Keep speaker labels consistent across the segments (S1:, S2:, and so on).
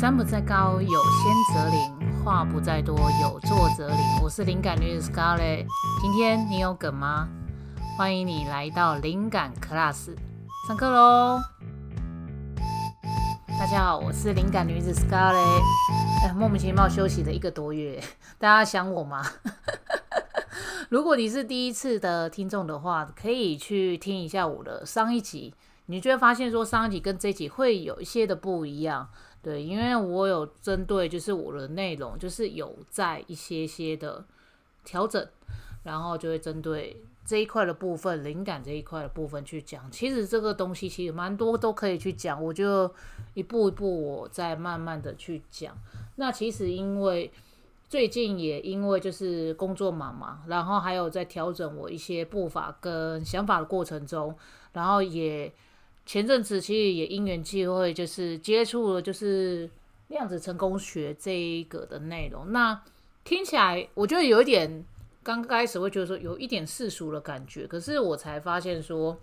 S1: 山不在高，有仙则灵；话不在多，有作则灵。我是灵感女子 Scarlett，今天你有梗吗？欢迎你来到灵感 Class 上课喽！大家好，我是灵感女子 Scarlett。哎，莫名其妙休息了一个多月，大家想我吗？如果你是第一次的听众的话，可以去听一下我的上一集，你就会发现说上一集跟这一集会有一些的不一样。对，因为我有针对就是我的内容，就是有在一些些的调整，然后就会针对这一块的部分，灵感这一块的部分去讲。其实这个东西其实蛮多都可以去讲，我就一步一步我再慢慢的去讲。那其实因为最近也因为就是工作忙嘛，然后还有在调整我一些步伐跟想法的过程中，然后也。前阵子其实也因缘际会，就是接触了就是量子成功学这一个的内容。那听起来我觉得有一点，刚开始会觉得说有一点世俗的感觉。可是我才发现说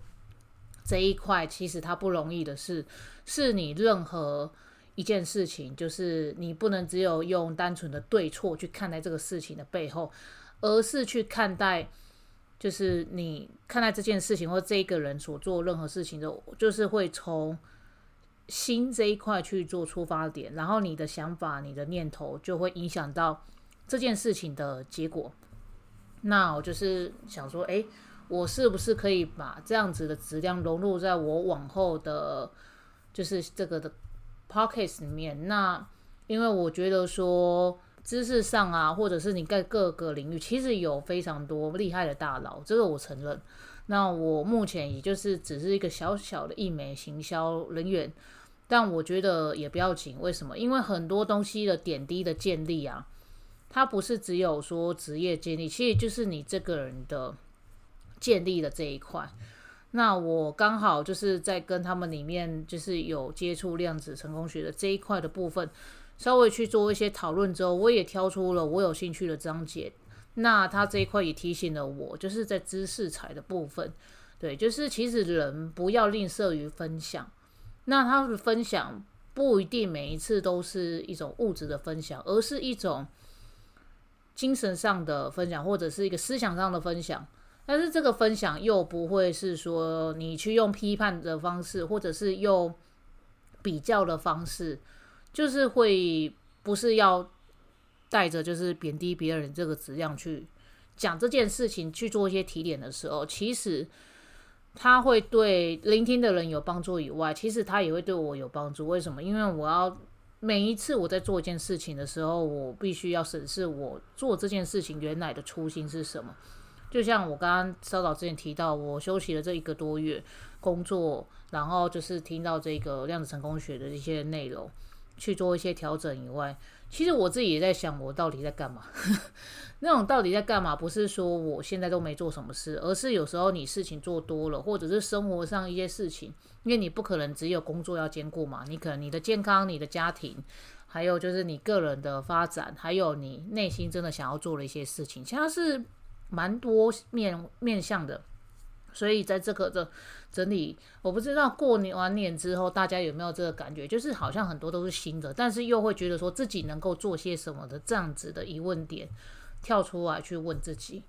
S1: 这一块其实它不容易的是，是你任何一件事情，就是你不能只有用单纯的对错去看待这个事情的背后，而是去看待。就是你看待这件事情或这个人所做任何事情的，就是会从心这一块去做出发点，然后你的想法、你的念头就会影响到这件事情的结果。那我就是想说，哎，我是不是可以把这样子的质量融入在我往后的，就是这个的 pockets 里面？那因为我觉得说。知识上啊，或者是你在各个领域，其实有非常多厉害的大佬，这个我承认。那我目前也就是只是一个小小的一枚行销人员，但我觉得也不要紧。为什么？因为很多东西的点滴的建立啊，它不是只有说职业建立，其实就是你这个人的建立的这一块。那我刚好就是在跟他们里面，就是有接触量子成功学的这一块的部分。稍微去做一些讨论之后，我也挑出了我有兴趣的章节。那他这一块也提醒了我，就是在知识财的部分，对，就是其实人不要吝啬于分享。那他的分享不一定每一次都是一种物质的分享，而是一种精神上的分享，或者是一个思想上的分享。但是这个分享又不会是说你去用批判的方式，或者是用比较的方式。就是会不是要带着就是贬低别人这个质量去讲这件事情去做一些提点的时候，其实他会对聆听的人有帮助以外，其实他也会对我有帮助。为什么？因为我要每一次我在做一件事情的时候，我必须要审视我做这件事情原来的初心是什么。就像我刚刚稍早之前提到，我休息了这一个多月工作，然后就是听到这个量子成功学的一些内容。去做一些调整以外，其实我自己也在想，我到底在干嘛？那种到底在干嘛？不是说我现在都没做什么事，而是有时候你事情做多了，或者是生活上一些事情，因为你不可能只有工作要兼顾嘛，你可能你的健康、你的家庭，还有就是你个人的发展，还有你内心真的想要做的一些事情，其实是蛮多面面向的。所以在这个的整理，我不知道过年完年之后大家有没有这个感觉，就是好像很多都是新的，但是又会觉得说自己能够做些什么的这样子的疑问点跳出来去问自己。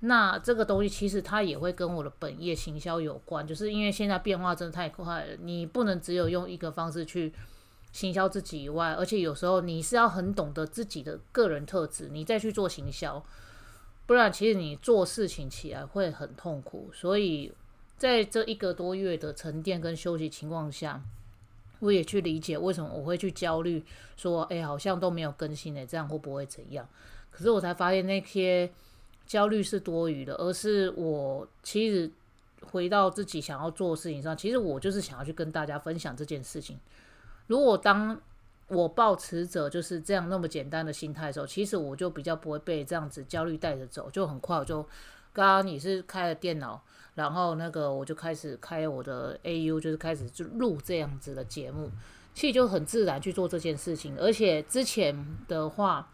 S1: 那这个东西其实它也会跟我的本业行销有关，就是因为现在变化真的太快了，你不能只有用一个方式去行销自己以外，而且有时候你是要很懂得自己的个人特质，你再去做行销。不然，其实你做事情起来会很痛苦。所以，在这一个多月的沉淀跟休息情况下，我也去理解为什么我会去焦虑，说：“哎，好像都没有更新诶，这样会不会怎样？”可是我才发现，那些焦虑是多余的，而是我其实回到自己想要做的事情上，其实我就是想要去跟大家分享这件事情。如果当我抱持着就是这样那么简单的心态的时候，其实我就比较不会被这样子焦虑带着走，就很快我就刚刚你是开了电脑，然后那个我就开始开我的 AU，就是开始就录这样子的节目，其实就很自然去做这件事情。而且之前的话，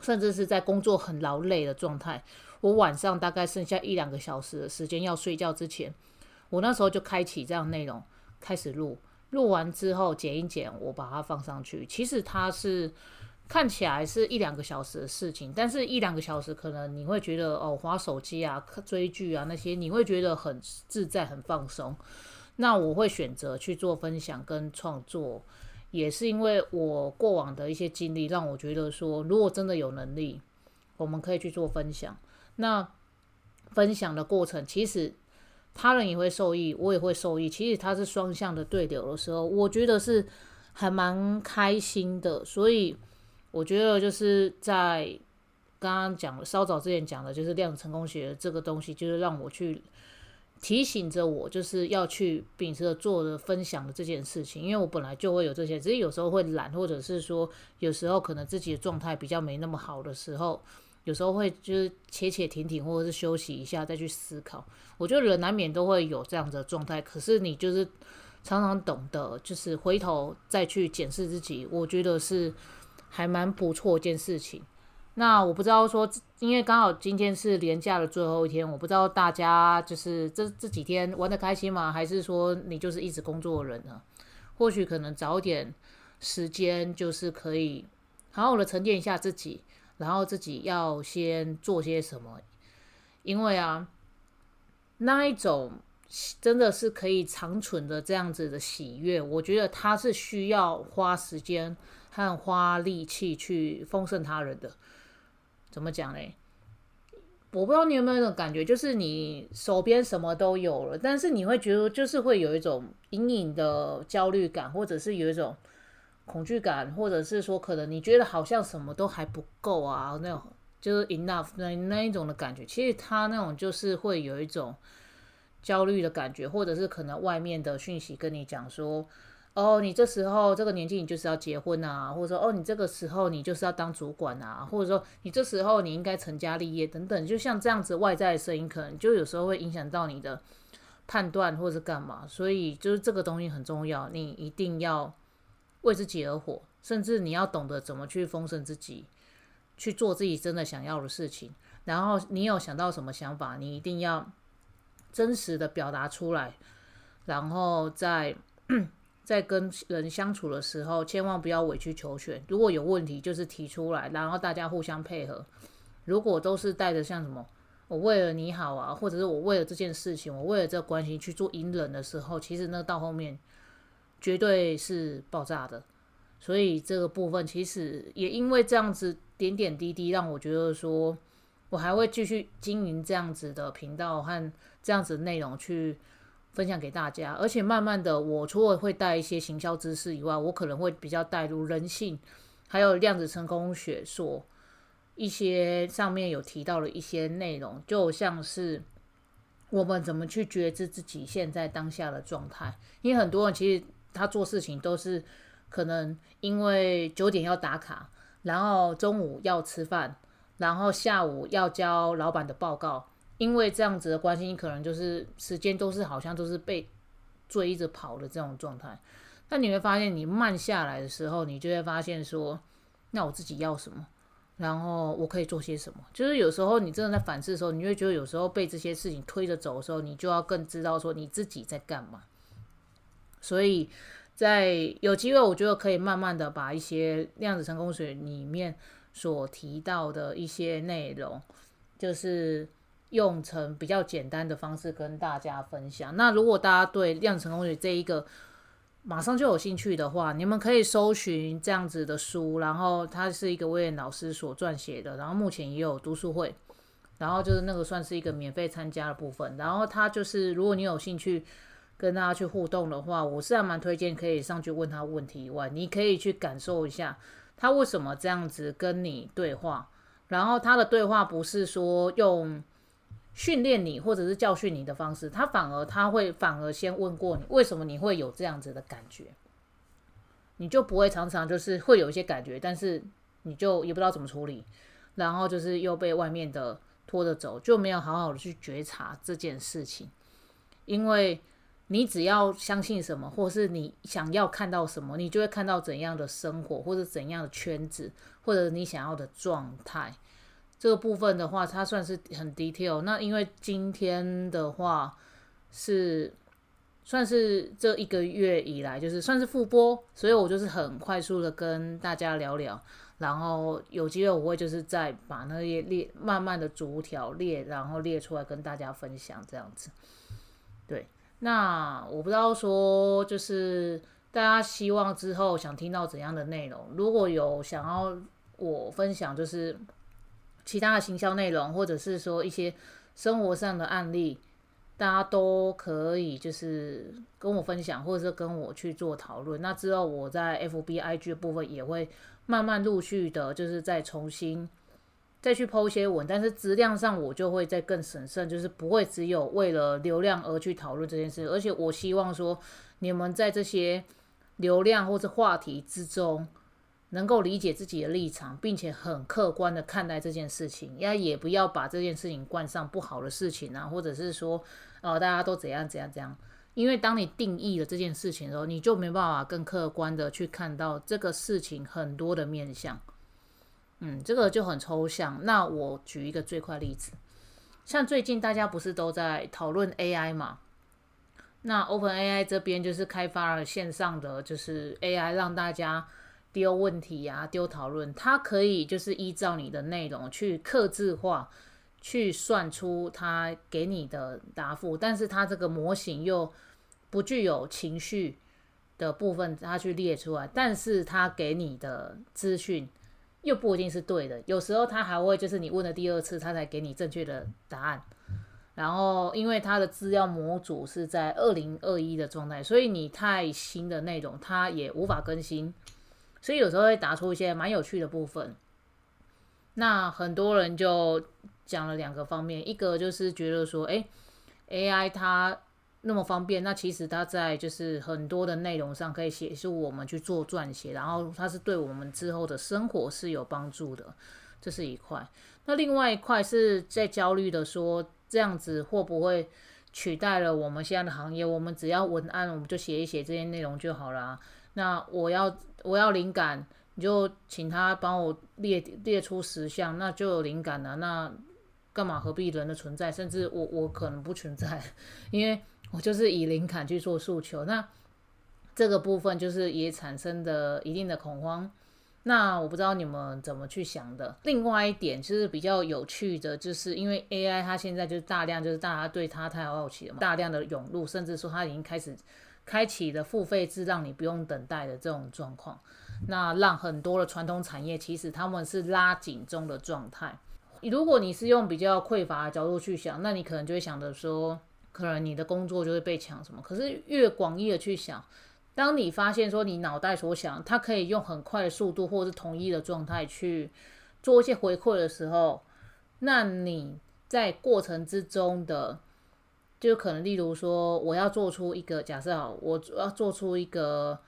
S1: 甚至是在工作很劳累的状态，我晚上大概剩下一两个小时的时间要睡觉之前，我那时候就开启这样内容开始录。录完之后剪一剪，我把它放上去。其实它是看起来是一两个小时的事情，但是一两个小时可能你会觉得哦，划手机啊、追剧啊那些，你会觉得很自在、很放松。那我会选择去做分享跟创作，也是因为我过往的一些经历，让我觉得说，如果真的有能力，我们可以去做分享。那分享的过程，其实。他人也会受益，我也会受益。其实它是双向的对流的时候，我觉得是还蛮开心的。所以我觉得就是在刚刚讲稍早之前讲的，就是量子成功学这个东西，就是让我去提醒着我，就是要去秉持着做的分享的这件事情。因为我本来就会有这些，只是有时候会懒，或者是说有时候可能自己的状态比较没那么好的时候。有时候会就是且且停停，或者是休息一下再去思考。我觉得人难免都会有这样的状态，可是你就是常常懂得，就是回头再去检视自己，我觉得是还蛮不错一件事情。那我不知道说，因为刚好今天是连假的最后一天，我不知道大家就是这这几天玩的开心吗？还是说你就是一直工作的人呢？或许可能早点时间，就是可以好好的沉淀一下自己。然后自己要先做些什么，因为啊，那一种真的是可以长存的这样子的喜悦，我觉得它是需要花时间和花力气去丰盛他人的。怎么讲嘞？我不知道你有没有那种感觉，就是你手边什么都有了，但是你会觉得就是会有一种隐隐的焦虑感，或者是有一种。恐惧感，或者是说，可能你觉得好像什么都还不够啊，那种就是 enough 那那一种的感觉。其实他那种就是会有一种焦虑的感觉，或者是可能外面的讯息跟你讲说，哦，你这时候这个年纪你就是要结婚啊，或者说哦，你这个时候你就是要当主管啊，或者说你这时候你应该成家立业等等，就像这样子外在的声音，可能就有时候会影响到你的判断或者干嘛。所以就是这个东西很重要，你一定要。为自己而活，甚至你要懂得怎么去丰盛自己，去做自己真的想要的事情。然后你有想到什么想法，你一定要真实的表达出来。然后在 在跟人相处的时候，千万不要委曲求全。如果有问题，就是提出来，然后大家互相配合。如果都是带着像什么“我为了你好啊”，或者是我为了这件事情，我为了这关系去做隐忍的时候，其实那到后面。绝对是爆炸的，所以这个部分其实也因为这样子点点滴滴，让我觉得说，我还会继续经营这样子的频道和这样子的内容去分享给大家。而且慢慢的，我除了会带一些行销知识以外，我可能会比较带入人性，还有量子成功学所一些上面有提到的一些内容，就像是我们怎么去觉知自己现在当下的状态。因为很多人其实。他做事情都是可能因为九点要打卡，然后中午要吃饭，然后下午要交老板的报告。因为这样子的关系，你可能就是时间都是好像都是被追着跑的这种状态。但你会发现，你慢下来的时候，你就会发现说，那我自己要什么，然后我可以做些什么。就是有时候你真的在反思的时候，你会觉得有时候被这些事情推着走的时候，你就要更知道说你自己在干嘛。所以，在有机会，我觉得可以慢慢的把一些量子成功学里面所提到的一些内容，就是用成比较简单的方式跟大家分享。那如果大家对量子成功学这一个马上就有兴趣的话，你们可以搜寻这样子的书，然后它是一个威廉老师所撰写的，然后目前也有读书会，然后就是那个算是一个免费参加的部分。然后它就是如果你有兴趣。跟大家去互动的话，我是还蛮推荐可以上去问他问题以外，你可以去感受一下他为什么这样子跟你对话。然后他的对话不是说用训练你或者是教训你的方式，他反而他会反而先问过你为什么你会有这样子的感觉，你就不会常常就是会有一些感觉，但是你就也不知道怎么处理，然后就是又被外面的拖着走，就没有好好的去觉察这件事情，因为。你只要相信什么，或是你想要看到什么，你就会看到怎样的生活，或者怎样的圈子，或者你想要的状态。这个部分的话，它算是很 detail。那因为今天的话是算是这一个月以来，就是算是复播，所以我就是很快速的跟大家聊聊，然后有机会我会就是再把那些列慢慢的逐条列，然后列出来跟大家分享这样子。对，那我不知道说就是大家希望之后想听到怎样的内容，如果有想要我分享就是其他的行销内容，或者是说一些生活上的案例。大家都可以就是跟我分享，或者是跟我去做讨论。那之后我在 F B I G 部分也会慢慢陆续的，就是再重新再去剖一些文，但是质量上我就会再更审慎，就是不会只有为了流量而去讨论这件事。而且我希望说，你们在这些流量或者话题之中。能够理解自己的立场，并且很客观的看待这件事情，也也不要把这件事情冠上不好的事情啊，或者是说，呃，大家都怎样怎样怎样。因为当你定义了这件事情的时候，你就没办法更客观的去看到这个事情很多的面相。嗯，这个就很抽象。那我举一个最快例子，像最近大家不是都在讨论 AI 嘛？那 OpenAI 这边就是开发了线上的就是 AI，让大家。丢问题呀，丢讨论，它可以就是依照你的内容去刻字化，去算出它给你的答复，但是它这个模型又不具有情绪的部分，它去列出来，但是它给你的资讯又不一定是对的，有时候他还会就是你问了第二次，他才给你正确的答案，然后因为他的资料模组是在二零二一的状态，所以你太新的内容他也无法更新。所以有时候会打出一些蛮有趣的部分，那很多人就讲了两个方面，一个就是觉得说，哎，AI 它那么方便，那其实它在就是很多的内容上可以协助我们去做撰写，然后它是对我们之后的生活是有帮助的，这是一块。那另外一块是在焦虑的说，这样子会不会取代了我们现在的行业？我们只要文案，我们就写一写这些内容就好了。那我要我要灵感，你就请他帮我列列出十项，那就有灵感了。那干嘛何必人的存在？甚至我我可能不存在，因为我就是以灵感去做诉求。那这个部分就是也产生的一定的恐慌。那我不知道你们怎么去想的。另外一点就是比较有趣的，就是因为 AI 它现在就是大量就是大家对它太好奇了嘛，大量的涌入，甚至说它已经开始。开启的付费制，让你不用等待的这种状况，那让很多的传统产业其实他们是拉紧中的状态。如果你是用比较匮乏的角度去想，那你可能就会想着说，可能你的工作就会被抢什么。可是越广义的去想，当你发现说你脑袋所想，它可以用很快的速度或者是统一的状态去做一些回馈的时候，那你在过程之中的。就可能，例如说，我要做出一个假设好，我要做出一个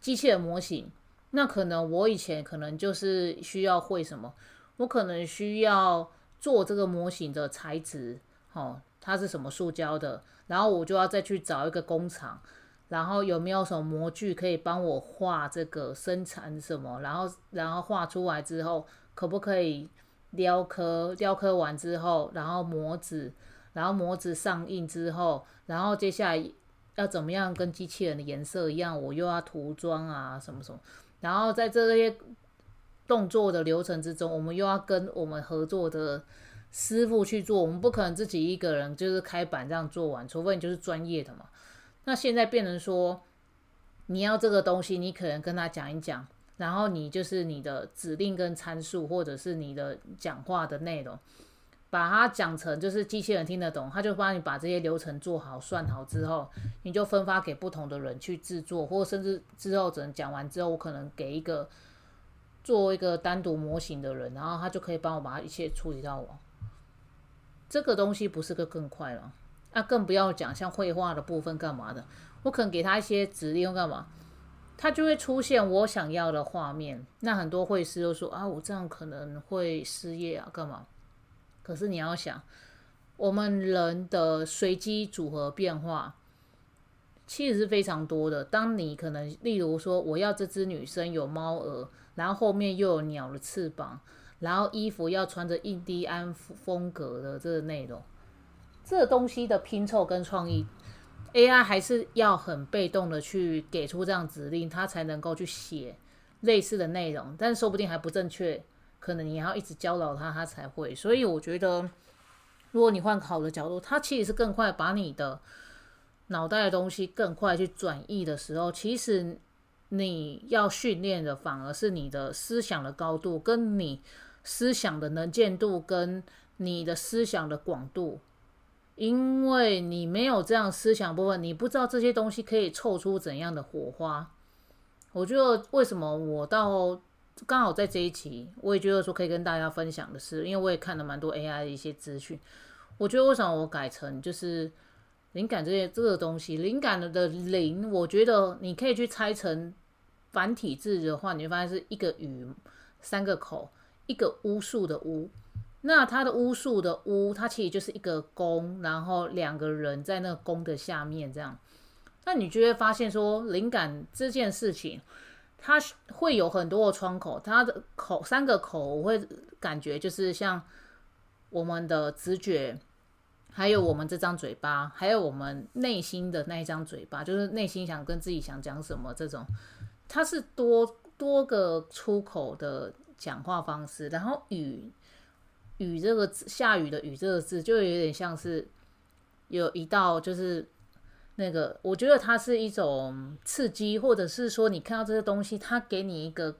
S1: 机器人模型，那可能我以前可能就是需要会什么，我可能需要做这个模型的材质，哦，它是什么塑胶的，然后我就要再去找一个工厂，然后有没有什么模具可以帮我画这个生产什么，然后然后画出来之后，可不可以雕刻？雕刻完之后，然后模子。然后模子上映之后，然后接下来要怎么样跟机器人的颜色一样？我又要涂装啊，什么什么。然后在这些动作的流程之中，我们又要跟我们合作的师傅去做。我们不可能自己一个人就是开板这样做完，除非你就是专业的嘛。那现在变成说，你要这个东西，你可能跟他讲一讲，然后你就是你的指令跟参数，或者是你的讲话的内容。把它讲成就是机器人听得懂，他就帮你把这些流程做好、算好之后，你就分发给不同的人去制作，或甚至之后只能讲完之后，我可能给一个做一个单独模型的人，然后他就可以帮我把它一切处理到我。这个东西不是个更快了？那更不要讲像绘画的部分干嘛的，我可能给他一些指令干嘛，他就会出现我想要的画面。那很多绘师都说啊，我这样可能会失业啊，干嘛？可是你要想，我们人的随机组合变化其实是非常多的。当你可能，例如说，我要这只女生有猫耳，然后后面又有鸟的翅膀，然后衣服要穿着印第安风格的这个内容，这个东西的拼凑跟创意，AI 还是要很被动的去给出这样指令，它才能够去写类似的内容，但说不定还不正确，可能你要一直教导它，它才会。所以我觉得，如果你换好的角度，它其实是更快把你的脑袋的东西更快去转译的时候，其实你要训练的反而是你的思想的高度，跟你思想的能见度，跟你的思想的广度。因为你没有这样思想部分，你不知道这些东西可以凑出怎样的火花。我觉得为什么我到刚好在这一期，我也觉得说可以跟大家分享的是，因为我也看了蛮多 AI 的一些资讯。我觉得为什么我改成就是灵感这些这个东西，灵感的灵，我觉得你可以去拆成繁体字的话，你会发现是一个雨三个口，一个巫术的巫。那它的巫术的巫，它其实就是一个宫，然后两个人在那个宫的下面这样。那你就会发现说，灵感这件事情，它会有很多的窗口，它的口三个口，我会感觉就是像我们的直觉，还有我们这张嘴巴，还有我们内心的那一张嘴巴，就是内心想跟自己想讲什么这种，它是多多个出口的讲话方式，然后雨。雨这个字，下雨的雨这个字，就有点像是有一道，就是那个，我觉得它是一种刺激，或者是说你看到这些东西，它给你一个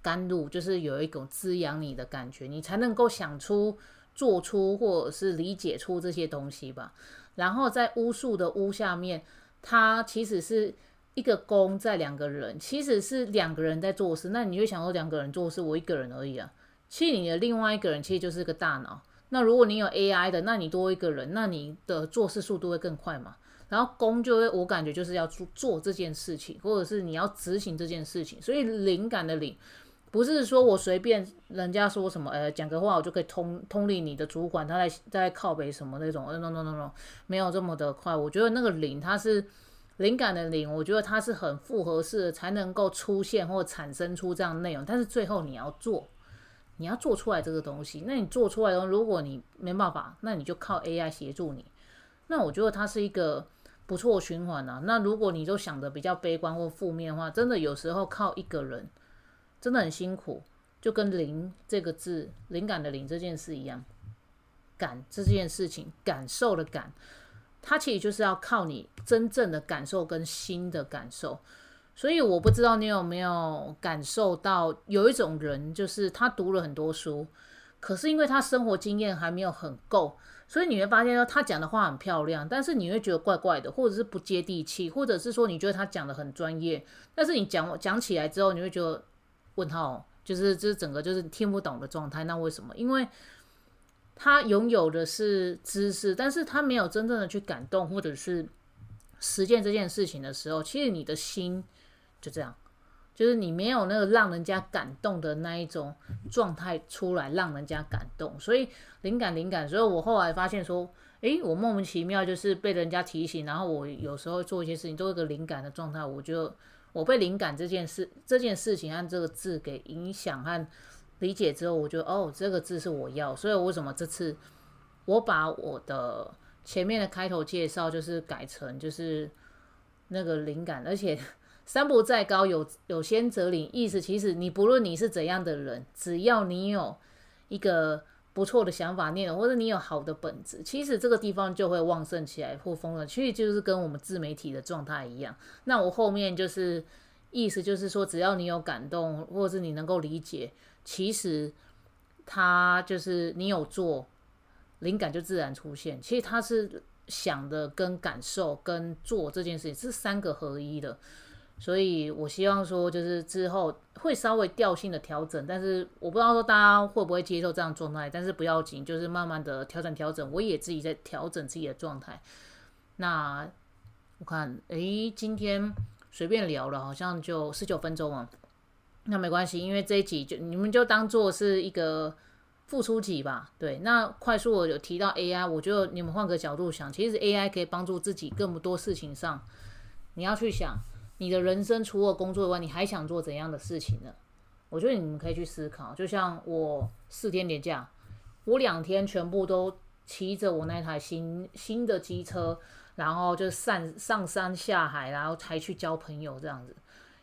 S1: 甘露，就是有一种滋养你的感觉，你才能够想出、做出或者是理解出这些东西吧。然后在巫术的巫下面，它其实是一个工在两个人，其实是两个人在做事。那你就想说，两个人做事，我一个人而已啊。其实你的另外一个人其实就是个大脑。那如果你有 AI 的，那你多一个人，那你的做事速度会更快嘛？然后工就会，我感觉就是要做做这件事情，或者是你要执行这件事情。所以灵感的灵，不是说我随便人家说什么，呃，讲个话我就可以通通理你的主管，他在在靠北什么那种，no no no no，没有这么的快。我觉得那个灵，它是灵感的灵，我觉得它是很复合式，才能够出现或产生出这样内容。但是最后你要做。你要做出来这个东西，那你做出来的，如果你没办法，那你就靠 AI 协助你。那我觉得它是一个不错循环啊。那如果你都想的比较悲观或负面的话，真的有时候靠一个人真的很辛苦，就跟灵这个字，灵感的灵这件事一样，感这件事情，感受的感，它其实就是要靠你真正的感受跟心的感受。所以我不知道你有没有感受到，有一种人就是他读了很多书，可是因为他生活经验还没有很够，所以你会发现说他讲的话很漂亮，但是你会觉得怪怪的，或者是不接地气，或者是说你觉得他讲的很专业，但是你讲讲起来之后，你会觉得问号，就是就是整个就是听不懂的状态。那为什么？因为他拥有的是知识，但是他没有真正的去感动，或者是实践这件事情的时候，其实你的心。就这样，就是你没有那个让人家感动的那一种状态出来，让人家感动。所以灵感灵感，所以我后来发现说，诶，我莫名其妙就是被人家提醒，然后我有时候做一些事情都有个灵感的状态，我就我被灵感这件事这件事情和这个字给影响和理解之后，我觉得哦，这个字是我要，所以为什么这次我把我的前面的开头介绍就是改成就是那个灵感，而且。山不在高，有有仙则灵。意思其实你不论你是怎样的人，只要你有一个不错的想法、念，或者你有好的本质，其实这个地方就会旺盛起来或丰了。其实就是跟我们自媒体的状态一样。那我后面就是意思就是说，只要你有感动，或者是你能够理解，其实他就是你有做，灵感就自然出现。其实他是想的跟感受跟做这件事情是三个合一的。所以我希望说，就是之后会稍微调性的调整，但是我不知道说大家会不会接受这样状态，但是不要紧，就是慢慢的调整调整，我也自己在调整自己的状态。那我看，诶，今天随便聊了，好像就十九分钟啊，那没关系，因为这一集就你们就当做是一个付出集吧。对，那快速有提到 AI，我觉得你们换个角度想，其实 AI 可以帮助自己更多事情上，你要去想。你的人生除了工作以外，你还想做怎样的事情呢？我觉得你们可以去思考。就像我四天连假，我两天全部都骑着我那台新新的机车，然后就上上山下海，然后才去交朋友这样子，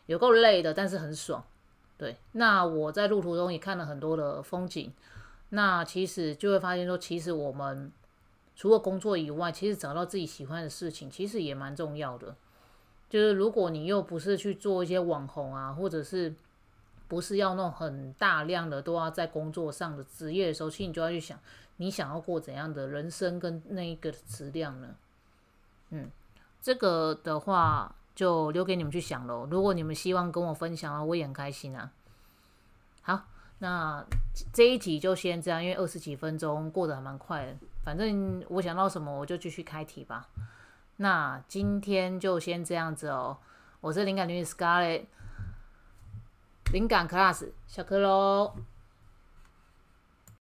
S1: 有够累的，但是很爽。对，那我在路途中也看了很多的风景，那其实就会发现说，其实我们除了工作以外，其实找到自己喜欢的事情，其实也蛮重要的。就是如果你又不是去做一些网红啊，或者是不是要那种很大量的都要在工作上的职业的时候，其实你就要去想，你想要过怎样的人生跟那一个质量呢？嗯，这个的话。就留给你们去想喽。如果你们希望跟我分享啊，我也很开心啊。好，那这一题就先这样，因为二十几分钟过得还蛮快的。反正我想到什么我就继续开题吧。那今天就先这样子哦。我是灵感女 Scarlett，灵感 Class 下课喽。